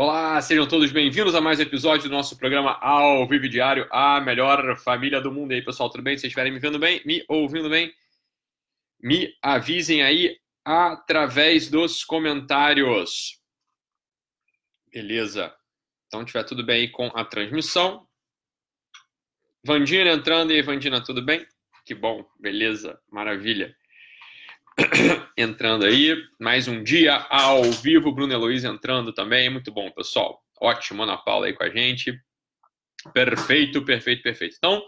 Olá, sejam todos bem-vindos a mais um episódio do nosso programa Ao Vivo Diário, a melhor família do mundo. E aí, pessoal, tudo bem? Se vocês estiverem me vendo bem, me ouvindo bem, me avisem aí através dos comentários. Beleza. Então, tiver tudo bem aí com a transmissão. Vandina entrando. E aí, Vandina, tudo bem? Que bom, beleza, maravilha. entrando aí. Mais um dia ao vivo. Bruno Heloís entrando também. Muito bom, pessoal. Ótimo, Ana Paula aí com a gente. Perfeito, perfeito, perfeito. Então,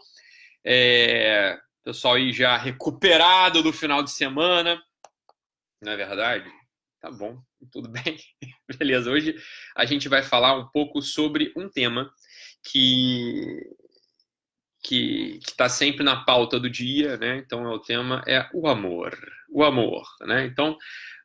é... pessoal aí já recuperado do final de semana. Não é verdade? Tá bom, tudo bem. Beleza, hoje a gente vai falar um pouco sobre um tema que que está sempre na pauta do dia, né? Então o tema é o amor, o amor, né? Então,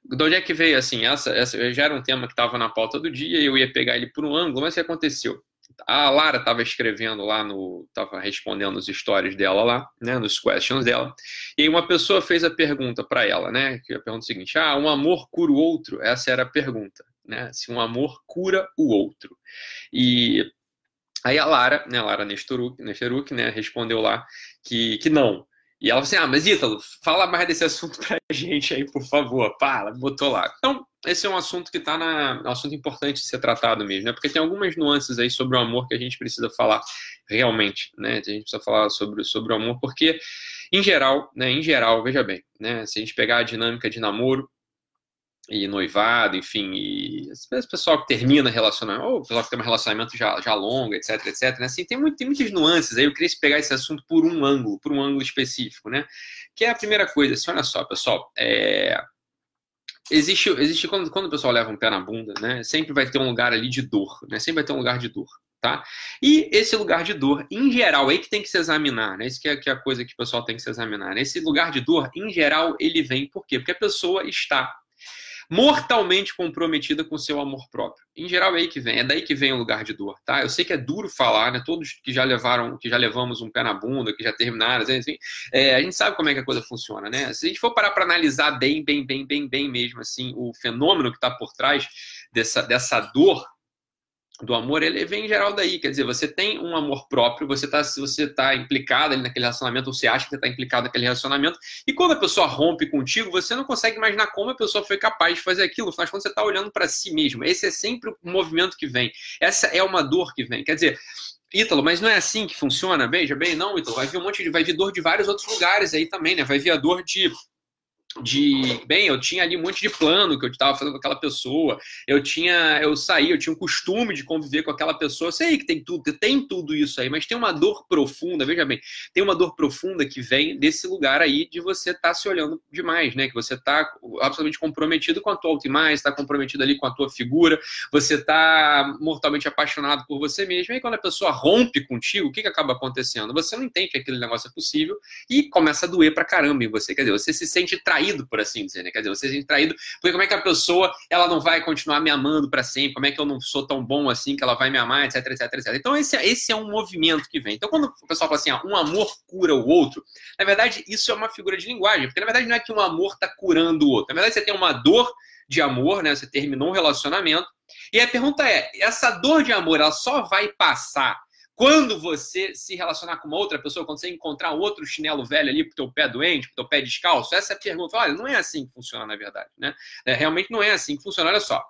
de onde é que veio assim? Essa, essa já era um tema que estava na pauta do dia e eu ia pegar ele por um ângulo, mas o que aconteceu? A Lara estava escrevendo lá no, estava respondendo os stories dela lá, né, nos questions dela. E aí uma pessoa fez a pergunta para ela, né? Que a pergunta é seguinte: Ah, um amor cura o outro? Essa era a pergunta, né? Se um amor cura o outro. E Aí a Lara, né, a Lara Nestoruk né, respondeu lá que, que não. E ela falou assim: Ah, mas Ítalo, fala mais desse assunto pra gente aí, por favor. Ela botou lá. Então, esse é um assunto que tá na. Um assunto importante de ser tratado mesmo, né? Porque tem algumas nuances aí sobre o amor que a gente precisa falar realmente, né? A gente precisa falar sobre, sobre o amor, porque, em geral, né? Em geral, veja bem, né? Se a gente pegar a dinâmica de namoro, e noivado, enfim, e esse pessoal que termina relacionamento, ou o pessoal que tem um relacionamento já, já longo, etc, etc, né? Assim, tem, muito, tem muitas nuances aí, eu queria pegar esse assunto por um ângulo, por um ângulo específico, né? Que é a primeira coisa, assim, olha só, pessoal, é... Existe, existe quando, quando o pessoal leva um pé na bunda, né? Sempre vai ter um lugar ali de dor, né? Sempre vai ter um lugar de dor, tá? E esse lugar de dor, em geral, aí que tem que se examinar, né? Isso que é, que é a coisa que o pessoal tem que se examinar. Né? Esse lugar de dor, em geral, ele vem por quê? Porque a pessoa está mortalmente comprometida com seu amor próprio. Em geral é aí que vem, é daí que vem o lugar de dor, tá? Eu sei que é duro falar, né? Todos que já levaram, que já levamos um pé na bunda, que já terminaram, assim, é, a gente sabe como é que a coisa funciona, né? Se a gente for parar para analisar bem, bem, bem, bem, bem mesmo, assim, o fenômeno que está por trás dessa, dessa dor do amor, ele vem em geral daí. Quer dizer, você tem um amor próprio, você está você tá implicado naquele relacionamento, ou você acha que você está implicado naquele relacionamento, e quando a pessoa rompe contigo, você não consegue imaginar como a pessoa foi capaz de fazer aquilo. Afinal, quando você está olhando para si mesmo, esse é sempre o movimento que vem. Essa é uma dor que vem. Quer dizer, Ítalo, mas não é assim que funciona? Veja bem, não, Ítalo, vai vir um monte de. Vai vir dor de vários outros lugares aí também, né? Vai vir a dor de de bem, eu tinha ali um monte de plano que eu estava fazendo com aquela pessoa, eu tinha, eu saí, eu tinha um costume de conviver com aquela pessoa, eu sei que tem tudo, tem tudo isso aí, mas tem uma dor profunda, veja bem, tem uma dor profunda que vem desse lugar aí de você estar tá se olhando demais, né? Que você está absolutamente comprometido com a tua autoimagem, está comprometido ali com a tua figura, você está mortalmente apaixonado por você mesmo, e quando a pessoa rompe contigo, o que, que acaba acontecendo? Você não entende que aquele negócio é possível e começa a doer pra caramba em você, quer dizer, você se sente traído traído, por assim dizer, né? Quer dizer, você se sente traído, porque como é que a pessoa ela não vai continuar me amando para sempre? Como é que eu não sou tão bom assim que ela vai me amar, etc, etc, etc. Então, esse, esse é um movimento que vem. Então, quando o pessoal fala assim, ah, um amor cura o outro, na verdade, isso é uma figura de linguagem, porque na verdade não é que um amor está curando o outro. Na verdade, você tem uma dor de amor, né? Você terminou um relacionamento. E a pergunta é: essa dor de amor, ela só vai passar quando você se relacionar com uma outra pessoa, quando você encontrar outro chinelo velho ali pro teu pé doente, pro teu pé descalço, essa é a pergunta. Olha, não é assim que funciona na verdade, né? É, realmente não é assim que funciona. Olha só.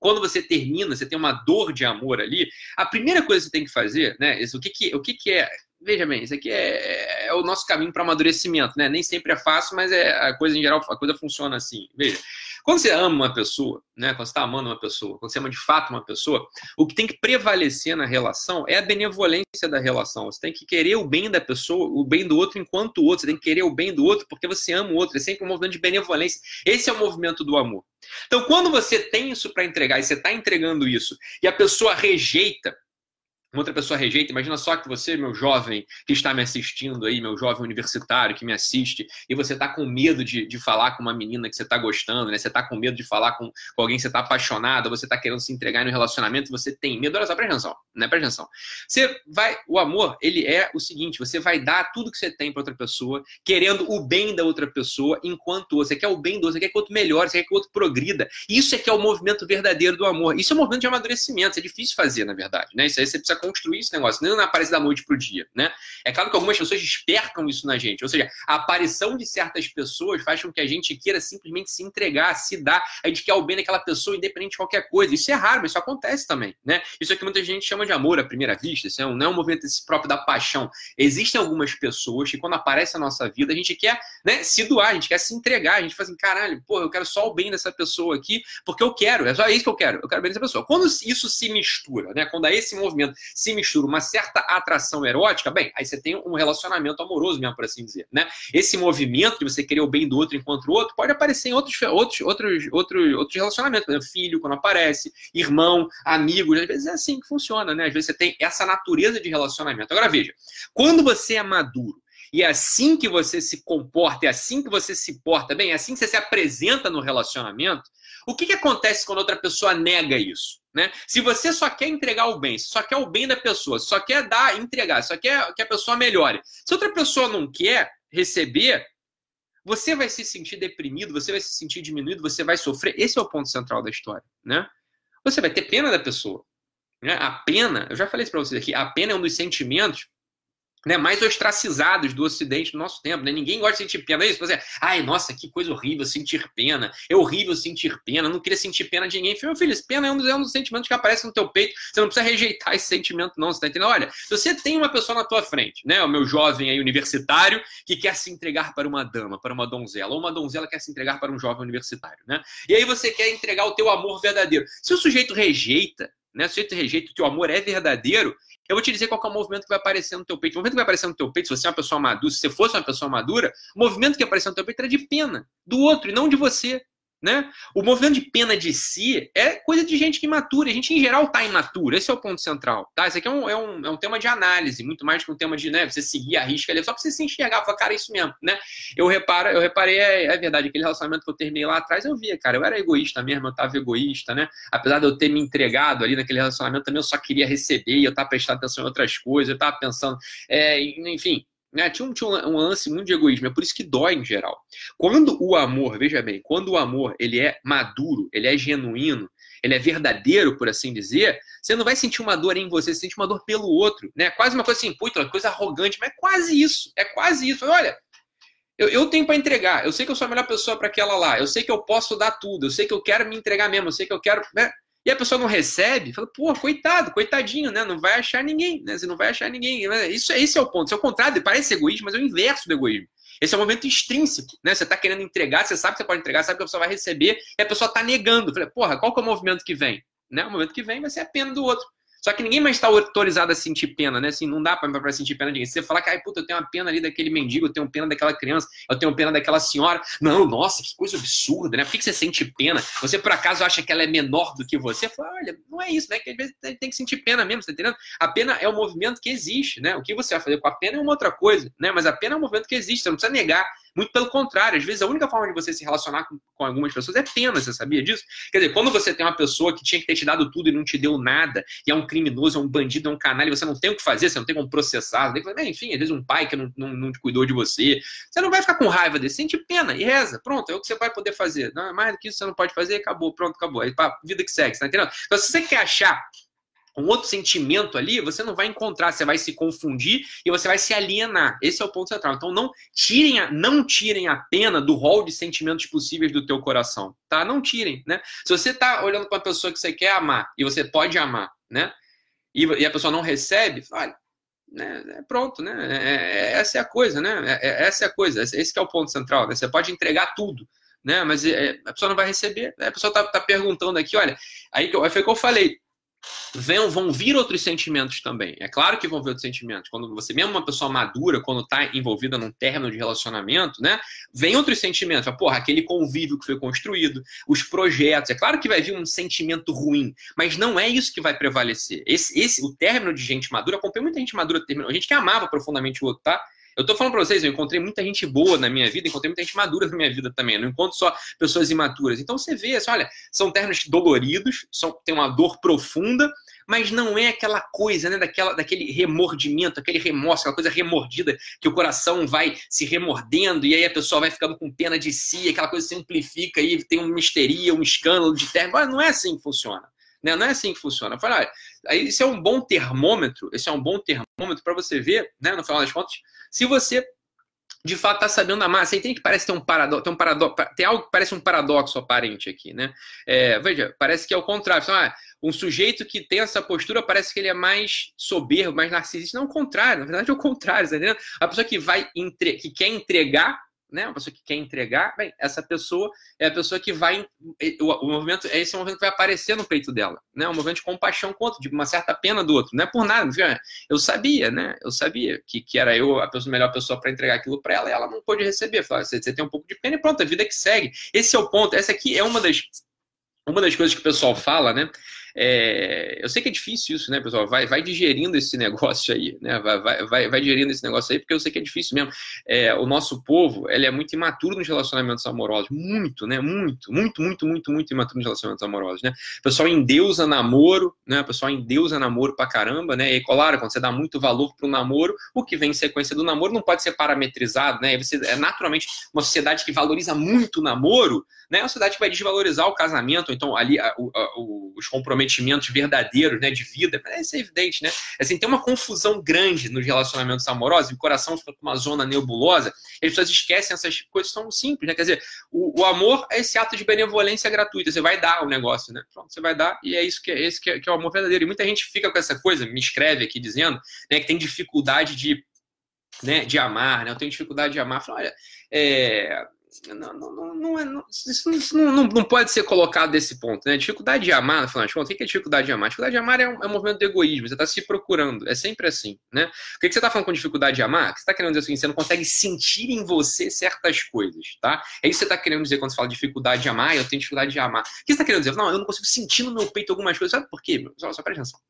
Quando você termina, você tem uma dor de amor ali, a primeira coisa que você tem que fazer, né? Isso, o que, que, o que, que é veja bem, isso aqui é, é o nosso caminho para amadurecimento, né? Nem sempre é fácil, mas é a coisa em geral, a coisa funciona assim. Veja, quando você ama uma pessoa, né? Quando você está amando uma pessoa, quando você ama de fato uma pessoa, o que tem que prevalecer na relação é a benevolência da relação. Você tem que querer o bem da pessoa, o bem do outro enquanto o outro. Você tem que querer o bem do outro porque você ama o outro. É sempre um movimento de benevolência. Esse é o movimento do amor. Então, quando você tem isso para entregar e você está entregando isso e a pessoa rejeita outra pessoa rejeita, imagina só que você, meu jovem que está me assistindo aí, meu jovem universitário que me assiste, e você está com medo de, de falar com uma menina que você está gostando, né? Você está com medo de falar com, com alguém que você está apaixonado, você está querendo se entregar no relacionamento, você tem medo. Olha só, presta atenção, né? Presta atenção. Você vai, o amor, ele é o seguinte: você vai dar tudo que você tem para outra pessoa, querendo o bem da outra pessoa, enquanto você quer o bem do outro, você quer que o outro melhore, você quer que o outro progrida. Isso é que é o movimento verdadeiro do amor. Isso é um movimento de amadurecimento, isso é difícil fazer, na verdade, né? Isso aí você precisa construir esse negócio, não aparece da noite pro dia, né? É claro que algumas pessoas despertam isso na gente, ou seja, a aparição de certas pessoas faz com que a gente queira simplesmente se entregar, se dar, a gente quer o bem daquela pessoa independente de qualquer coisa. Isso é raro, mas isso acontece também, né? Isso é que muita gente chama de amor à primeira vista, isso é um, não é um movimento próprio da paixão. Existem algumas pessoas que quando aparece na nossa vida, a gente quer, né, se doar, a gente quer se entregar, a gente fala assim, caralho, pô, eu quero só o bem dessa pessoa aqui, porque eu quero, é só isso que eu quero, eu quero o bem dessa pessoa. Quando isso se mistura, né, quando esse movimento se mistura uma certa atração erótica, bem, aí você tem um relacionamento amoroso mesmo, por assim dizer, né? Esse movimento de você querer o bem do outro enquanto o outro pode aparecer em outros, outros, outros, outros, outros relacionamentos, por exemplo, filho, quando aparece, irmão, amigo, às vezes é assim que funciona, né? Às vezes você tem essa natureza de relacionamento. Agora veja, quando você é maduro, e é assim que você se comporta, é assim que você se porta bem, é assim que você se apresenta no relacionamento, o que, que acontece quando outra pessoa nega isso? Né? Se você só quer entregar o bem, só quer o bem da pessoa, só quer dar, entregar, só quer que a pessoa melhore. Se outra pessoa não quer receber, você vai se sentir deprimido, você vai se sentir diminuído, você vai sofrer. Esse é o ponto central da história, né? Você vai ter pena da pessoa. Né? A pena, eu já falei isso para vocês aqui, a pena é um dos sentimentos né, mais ostracizados do Ocidente no nosso tempo. Né? Ninguém gosta de sentir pena. É isso? Você, ai, nossa, que coisa horrível sentir pena. É horrível sentir pena. Eu não queria sentir pena de ninguém. Meu filho, pena é um, dos, é um dos sentimentos que aparece no teu peito. Você não precisa rejeitar esse sentimento, não. Você tá entendendo? Olha, se você tem uma pessoa na tua frente, né, o meu jovem aí universitário, que quer se entregar para uma dama, para uma donzela, ou uma donzela quer se entregar para um jovem universitário, né? E aí você quer entregar o teu amor verdadeiro. Se o sujeito rejeita, né, se o sujeito rejeita o teu amor é verdadeiro, eu vou te dizer qual é o movimento que vai aparecer no teu peito. O movimento que vai aparecer no teu peito, se você é uma pessoa madura, se você fosse uma pessoa madura, o movimento que aparecer no teu peito era de pena do outro e não de você. Né? O movimento de pena de si é coisa de gente que imatura. A gente, em geral, está imaturo. Esse é o ponto central. Tá? Esse aqui é um, é, um, é um tema de análise, muito mais que um tema de né, você seguir a risca ali, só para você se enxergar falar, cara, é isso mesmo. Né? Eu, reparo, eu reparei, é, é, verdade, aquele relacionamento que eu terminei lá atrás, eu via, cara, eu era egoísta mesmo, eu estava egoísta, né? Apesar de eu ter me entregado ali naquele relacionamento, também eu só queria receber eu estava prestando atenção em outras coisas, eu estava pensando, é, enfim, né? Tinha, um, tinha um lance muito de egoísmo, é por isso que dói em geral. Quando o amor, veja bem, quando o amor ele é maduro, ele é genuíno, ele é verdadeiro, por assim dizer, você não vai sentir uma dor em você, você sente uma dor pelo outro. Né? Quase uma coisa assim, puta, uma coisa arrogante, mas é quase isso, é quase isso. Olha, eu, eu tenho para entregar, eu sei que eu sou a melhor pessoa para aquela lá, eu sei que eu posso dar tudo, eu sei que eu quero me entregar mesmo, eu sei que eu quero. Né? E a pessoa não recebe, fala, pô, coitado, coitadinho, né? Não vai achar ninguém, né? Você não vai achar ninguém. Isso, esse é o ponto. Isso é o contrário, parece egoísmo, mas é o inverso do egoísmo. Esse é um momento intrínseco, né? Você está querendo entregar, você sabe que você pode entregar, sabe que a pessoa vai receber, e a pessoa está negando. Fala, porra, qual que é o movimento que vem? Né? O movimento que vem vai ser a pena do outro. Só que ninguém mais está autorizado a sentir pena, né? Assim, não dá para sentir pena de ninguém. Se você falar que, ai, puta, eu tenho uma pena ali daquele mendigo, eu tenho pena daquela criança, eu tenho pena daquela senhora. Não, nossa, que coisa absurda, né? Por que você sente pena? Você, por acaso, acha que ela é menor do que você? Fala, olha, não é isso, né? Que às vezes tem que sentir pena mesmo, tá entendendo? A pena é o movimento que existe, né? O que você vai fazer com a pena é uma outra coisa, né? Mas a pena é um movimento que existe, você não precisa negar. Muito pelo contrário, às vezes a única forma de você se relacionar com, com, algumas pessoas é pena, você sabia disso? Quer dizer, quando você tem uma pessoa que tinha que ter te dado tudo e não te deu nada, e é um criminoso, é um bandido, é um canalha, você não tem o que fazer, você não tem como processar, tem que, enfim, às vezes um pai que não, não, não te cuidou de você, você não vai ficar com raiva desse, sente pena e reza, pronto, é o que você vai poder fazer. Não, mais do que isso você não pode fazer, acabou, pronto, acabou. Aí, pá, vida que segue, tá entendendo? Então, se você quer achar um outro sentimento ali, você não vai encontrar, você vai se confundir e você vai se alienar. Esse é o ponto central. Então não tirem a, não tirem a pena do rol de sentimentos possíveis do teu coração, tá? Não tirem, né? Se você tá olhando para uma pessoa que você quer amar e você pode amar, né? E, e a pessoa não recebe, olha, né, é pronto, né? É, é, essa é a coisa, né? É, é, essa é a coisa, esse é o ponto central. Né? Você pode entregar tudo, né? Mas a pessoa não vai receber. A pessoa tá, tá perguntando aqui, olha, aí que eu, foi o que eu falei vão, vão vir outros sentimentos também. É claro que vão vir outros sentimentos. Quando você, mesmo uma pessoa madura, quando está envolvida num término de relacionamento, né? Vem outros sentimentos. Porra, aquele convívio que foi construído, os projetos. É claro que vai vir um sentimento ruim, mas não é isso que vai prevalecer. Esse, esse o término de gente madura, acompanhei muita gente madura. A gente que amava profundamente o outro, tá? Eu tô falando pra vocês, eu encontrei muita gente boa na minha vida, encontrei muita gente madura na minha vida também. Não encontro só pessoas imaturas. Então você vê, assim, olha, são ternos doloridos, são, tem uma dor profunda, mas não é aquela coisa, né, daquela, daquele remordimento, aquele remorso, aquela coisa remordida que o coração vai se remordendo e aí a pessoa vai ficando com pena de si, aquela coisa se amplifica e tem uma misteria, um escândalo de terra. Não é assim que funciona. Né? Não é assim que funciona. Fala, ah, isso é um bom termômetro, esse é um bom termômetro para você ver, né, no final das contas, se você de fato está sabendo amar. Você entende que parece ter um paradoxo, tem, um paradoxo, tem algo que parece um paradoxo aparente aqui, né? É, veja, parece que é o contrário. Ah, um sujeito que tem essa postura parece que ele é mais soberbo, mais narcisista. Não, é o contrário. Na verdade, é o contrário, tá entendendo? A pessoa que vai entre... que quer entregar né, uma pessoa que quer entregar, bem, essa pessoa é a pessoa que vai. O, o movimento, é esse movimento que vai aparecer no peito dela, né? Um movimento de compaixão outro, de uma certa pena do outro. Não é por nada. Eu sabia, né? Eu sabia que, que era eu a pessoa, melhor pessoa para entregar aquilo para ela e ela não pôde receber. Fala, você, você tem um pouco de pena e pronto, a vida que segue. Esse é o ponto. Essa aqui é uma das, uma das coisas que o pessoal fala, né? É, eu sei que é difícil isso, né, pessoal? Vai, vai digerindo esse negócio aí, né? Vai, vai, vai, digerindo esse negócio aí, porque eu sei que é difícil mesmo. É, o nosso povo, ele é muito imaturo nos relacionamentos amorosos. Muito, né? Muito, muito, muito, muito, muito imaturo nos relacionamentos amorosos, né? O pessoal endeusa namoro, né? O pessoal endeusa namoro pra caramba, né? E claro, quando você dá muito valor pro namoro, o que vem em sequência do namoro não pode ser parametrizado, né? Você, é naturalmente uma sociedade que valoriza muito o namoro, né? É uma sociedade que vai desvalorizar o casamento, então ali a, a, os comprometimentos comprometimentos verdadeiros, né, de vida, isso é evidente, né? Assim, tem uma confusão grande nos relacionamentos amorosos, o coração fica com uma zona nebulosa, e as pessoas esquecem essas coisas são simples, né? Quer dizer, o, o, amor é esse ato de benevolência gratuita, você vai dar o negócio, né? Pronto, você vai dar, e é isso que é, esse que é, que é o amor verdadeiro. E muita gente fica com essa coisa, me escreve aqui dizendo, né, que tem dificuldade de né, de amar, né? Eu tenho dificuldade de amar. Falo, olha, é, não, não, não, é, não, não, não, pode ser colocado desse ponto. Né? Dificuldade de amar, no final de contas, o que é dificuldade de amar? Dificuldade de amar é um, é um movimento do egoísmo, você está se procurando, é sempre assim. Né? O que, que você está falando com dificuldade de amar? Você está querendo dizer assim, você não consegue sentir em você certas coisas, tá? É isso que você está querendo dizer quando você fala dificuldade de amar, eu tenho dificuldade de amar. O que você está querendo dizer? Não, eu não consigo sentir no meu peito algumas coisas. Sabe por quê? Só, só presta atenção.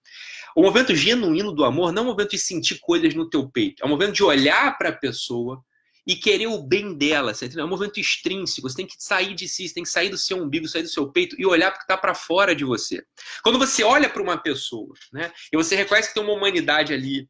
O movimento genuíno do amor não é um movimento de sentir coisas no teu peito, é um movimento de olhar para a pessoa e querer o bem dela, você entendeu? É um movimento extrínseco, você tem que sair de si, você tem que sair do seu umbigo, sair do seu peito e olhar para o que está para fora de você. Quando você olha para uma pessoa, né, e você reconhece que tem uma humanidade ali,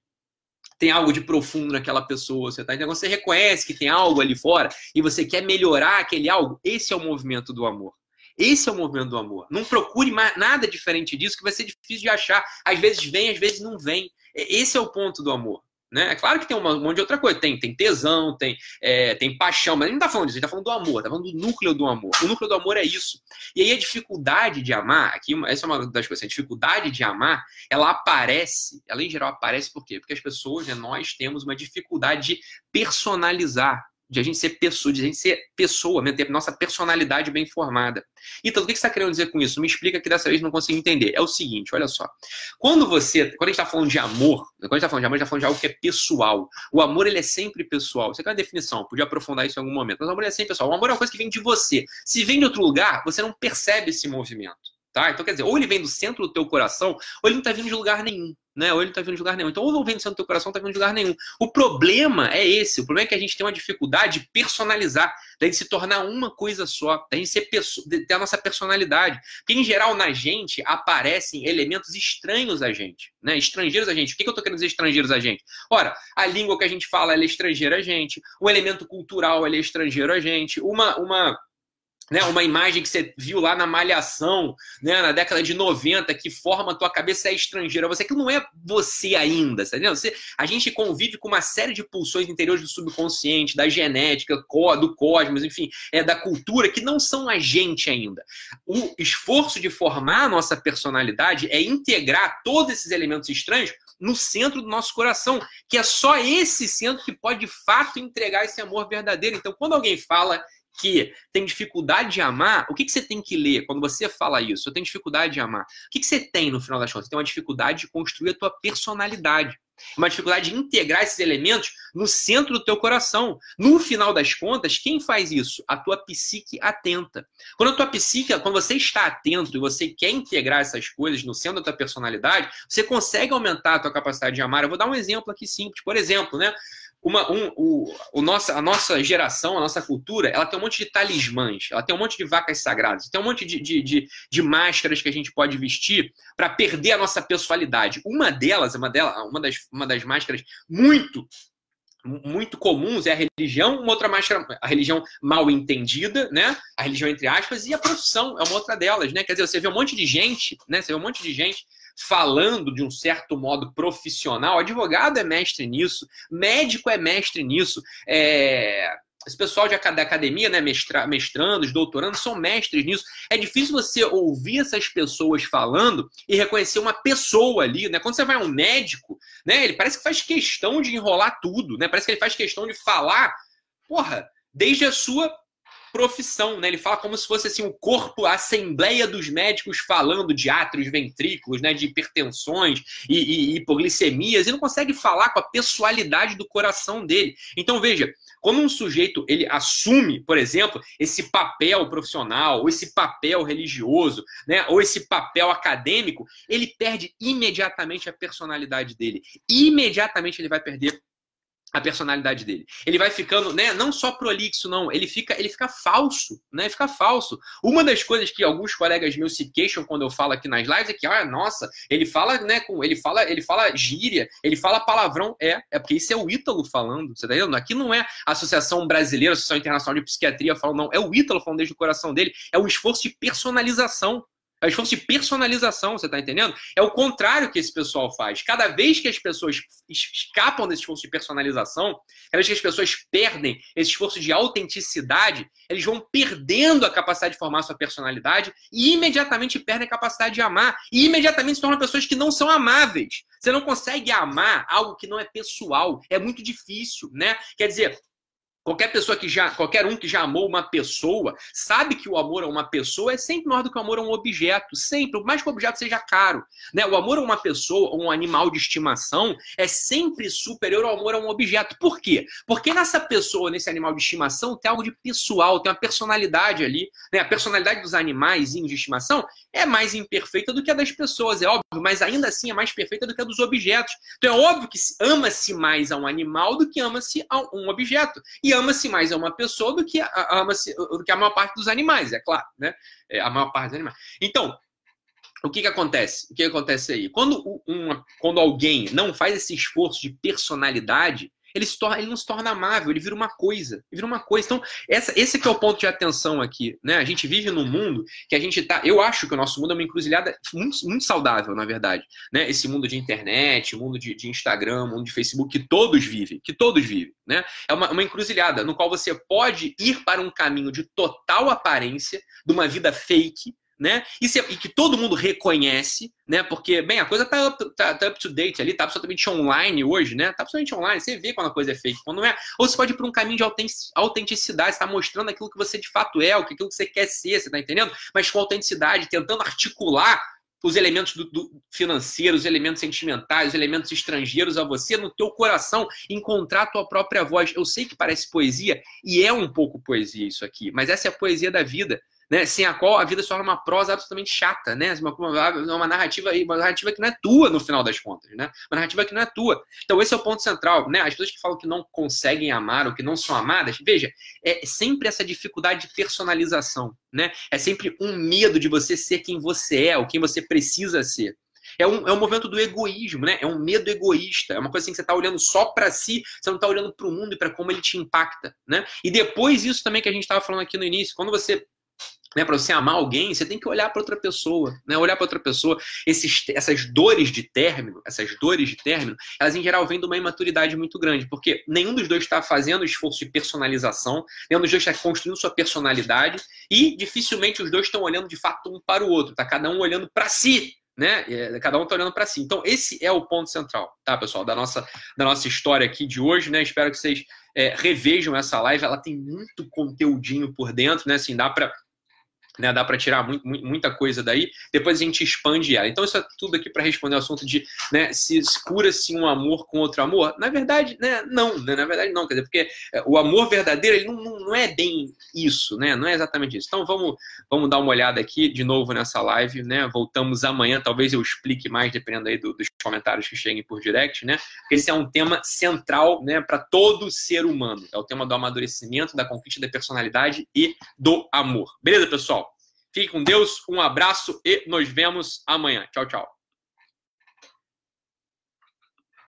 tem algo de profundo naquela pessoa, você tá entendendo? Você reconhece que tem algo ali fora e você quer melhorar aquele algo, esse é o movimento do amor. Esse é o movimento do amor. Não procure nada diferente disso, que vai ser difícil de achar. Às vezes vem, às vezes não vem. Esse é o ponto do amor. Né? É claro que tem um monte de outra coisa. Tem, tem tesão, tem, é, tem paixão, mas a gente não está falando disso, a gente está falando do amor, está falando do núcleo do amor. O núcleo do amor é isso. E aí a dificuldade de amar, aqui, essa é uma das coisas, a dificuldade de amar, ela aparece, ela em geral aparece por quê? Porque as pessoas, né, nós temos uma dificuldade de personalizar de a gente ser pessoa, de a gente ser pessoa, ter nossa personalidade bem formada. Então, o que você está querendo dizer com isso? Me explica que dessa vez não consigo entender. É o seguinte, olha só. Quando você, quando a gente está falando de amor, quando a gente está falando de amor, a gente está falando de algo que é pessoal. O amor, ele é sempre pessoal. Você quer uma definição? Podia aprofundar isso em algum momento. Mas o amor é sempre pessoal. O amor é uma coisa que vem de você. Se vem de outro lugar, você não percebe esse movimento. Tá? Então, quer dizer, ou ele vem do centro do teu coração, ou ele não está vindo de lugar nenhum. Né? Ou ele não está vindo de lugar nenhum. Então, ou não vem do centro do teu coração, não está vindo de lugar nenhum. O problema é esse. O problema é que a gente tem uma dificuldade de personalizar, de se tornar uma coisa só, gente ser de ter a nossa personalidade. Porque, em geral, na gente aparecem elementos estranhos a gente, né? estrangeiros a gente. O que, que eu estou querendo dizer estrangeiros a gente? Ora, a língua que a gente fala é estrangeira a gente, o elemento cultural é estrangeiro a gente, uma. uma né, uma imagem que você viu lá na Malhação, né, na década de 90, que forma a tua cabeça é estrangeira. Você que não é você ainda, tá Você, a gente convive com uma série de pulsões interiores do subconsciente, da genética, do cosmos, enfim, é da cultura que não são a gente ainda. O esforço de formar a nossa personalidade é integrar todos esses elementos estranhos no centro do nosso coração, que é só esse centro que pode de fato entregar esse amor verdadeiro. Então, quando alguém fala que tem dificuldade de amar, o que, que você tem que ler quando você fala isso? Eu tenho dificuldade de amar. O que, que você tem no final das contas? Você tem uma dificuldade de construir a tua personalidade. Uma dificuldade de integrar esses elementos no centro do teu coração. No final das contas, quem faz isso? A tua psique atenta. Quando a tua psique, quando você está atento e você quer integrar essas coisas no centro da tua personalidade, você consegue aumentar a tua capacidade de amar. Eu vou dar um exemplo aqui simples. Por exemplo, né? Uma, um, o, o nossa, a nossa geração, a nossa cultura, ela tem um monte de talismãs, ela tem um monte de vacas sagradas, tem um monte de, de, de, de máscaras que a gente pode vestir para perder a nossa pessoalidade. Uma delas, uma, delas uma, das, uma das máscaras muito muito comuns é a religião, uma outra máscara, a religião mal entendida, né? A religião entre aspas, e a profissão é uma outra delas, né? Quer dizer, você vê um monte de gente, né? Você vê um monte de gente falando de um certo modo profissional. Advogado é mestre nisso, médico é mestre nisso, é... esse pessoal de, da academia, né, mestra, mestrandos, doutorandos, são mestres nisso. É difícil você ouvir essas pessoas falando e reconhecer uma pessoa ali, né? Quando você vai a um médico, né, ele parece que faz questão de enrolar tudo, né? Parece que ele faz questão de falar, porra, desde a sua profissão, né? Ele fala como se fosse assim o corpo, a assembleia dos médicos falando de átrios, ventrículos, né? De hipertensões e, e, hipoglicemias, e não consegue falar com a pessoalidade do coração dele. Então veja, quando um sujeito ele assume, por exemplo, esse papel profissional, ou esse papel religioso, né, ou esse papel acadêmico, ele perde imediatamente a personalidade dele. Imediatamente ele vai perder a personalidade dele. Ele vai ficando, né, não só prolixo não, ele fica, ele fica falso, né? Fica falso. Uma das coisas que alguns colegas meus se queixam quando eu falo aqui nas lives é que, ah, nossa, ele fala, né, com, ele fala, ele fala gíria, ele fala palavrão, é, é porque isso é o Ítalo falando, você tá entendendo? Aqui não é a Associação Brasileira, a Associação Internacional de Psiquiatria falando, não, é o Ítalo falando desde o coração dele, é um esforço de personalização. É esforço de personalização, você está entendendo? É o contrário que esse pessoal faz. Cada vez que as pessoas escapam desse esforço de personalização, cada vez que as pessoas perdem esse esforço de autenticidade, eles vão perdendo a capacidade de formar sua personalidade e imediatamente perdem a capacidade de amar. E imediatamente se tornam pessoas que não são amáveis. Você não consegue amar algo que não é pessoal. É muito difícil, né? Quer dizer, Qualquer pessoa que já, qualquer um que já amou uma pessoa, sabe que o amor a uma pessoa é sempre maior do que o amor a um objeto, sempre, por mais que o objeto seja caro, né? O amor a uma pessoa, um animal de estimação, é sempre superior ao amor a um objeto. Por quê? Porque nessa pessoa, nesse animal de estimação, tem algo de pessoal, tem uma personalidade ali, né? A personalidade dos animais de estimação é mais imperfeita do que a das pessoas, é óbvio, mas ainda assim é mais perfeita do que a dos objetos. Então é óbvio que ama-se mais a um animal do que ama-se a um objeto. E ama-se mais a uma pessoa do que a, ama do que a maior parte dos animais, é claro, né? É, a maior parte dos animais. Então, o que, que acontece? O que, que acontece aí? Quando, uma, quando alguém não faz esse esforço de personalidade, ele, se torna, ele não se torna amável, ele vira uma coisa. Ele vira uma coisa. Então, essa, esse que é o ponto de atenção aqui. Né? A gente vive num mundo que a gente tá. Eu acho que o nosso mundo é uma encruzilhada muito, muito saudável, na verdade. Né? Esse mundo de internet, mundo de, de Instagram, mundo de Facebook, que todos vivem, que todos vivem. Né? É uma, uma encruzilhada no qual você pode ir para um caminho de total aparência, de uma vida fake, né? E, se, e, que todo mundo reconhece, né? Porque, bem, a coisa tá up, tá, tá up to date ali, tá absolutamente online hoje, né? Tá absolutamente online, você vê quando a coisa é fake, quando não é. Ou você pode ir para um caminho de autenticidade, está mostrando aquilo que você de fato é, aquilo que você quer ser, você tá entendendo? Mas com autenticidade, tentando articular os elementos do, do financeiros, os elementos sentimentais, os elementos estrangeiros a você, no teu coração, encontrar a tua própria voz. Eu sei que parece poesia, e é um pouco poesia isso aqui, mas essa é a poesia da vida né? Sem a qual a vida se torna uma prosa absolutamente chata, né? Uma, uma, uma, narrativa, uma narrativa que não é tua no final das contas, né? Uma narrativa que não é tua. Então esse é o ponto central, né? As pessoas que falam que não conseguem amar ou que não são amadas, veja, é sempre essa dificuldade de personalização, né? É sempre um medo de você ser quem você é, ou quem você precisa ser. É um, é um movimento do egoísmo, né? É um medo egoísta. É uma coisa assim que você está olhando só para si, você não está olhando para o mundo e para como ele te impacta, né? E depois isso também que a gente estava falando aqui no início, quando você né, para você amar alguém, você tem que olhar para outra pessoa, né? Olhar para outra pessoa. Esses, essas dores de término, essas dores de término, elas em geral vêm de uma imaturidade muito grande, porque nenhum dos dois está fazendo esforço de personalização, nenhum dos dois está construindo sua personalidade e dificilmente os dois estão olhando de fato um para o outro. Tá cada um olhando para si, né? É, cada um está olhando para si. Então esse é o ponto central, tá, pessoal, da nossa da nossa história aqui de hoje, né? Espero que vocês é, revejam essa live, ela tem muito conteúdinho por dentro, né? Assim, dá para né, dá para tirar muito, muita coisa daí, depois a gente expande ela. Então, isso é tudo aqui para responder o assunto de né, se cura-se um amor com outro amor. Na verdade, né, não, né, na verdade não, quer dizer, porque é, o amor verdadeiro ele não, não, é bem isso, né, não é exatamente isso. Então, vamos, vamos dar uma olhada aqui de novo nessa live, né, voltamos amanhã, talvez eu explique mais, dependendo aí do, dos comentários que cheguem por direct, né, porque esse é um tema central, né, para todo ser humano, é o tema do amadurecimento, da conquista da personalidade e do amor. Beleza, pessoal? Fique com Deus, um abraço e nos vemos amanhã. Tchau, tchau.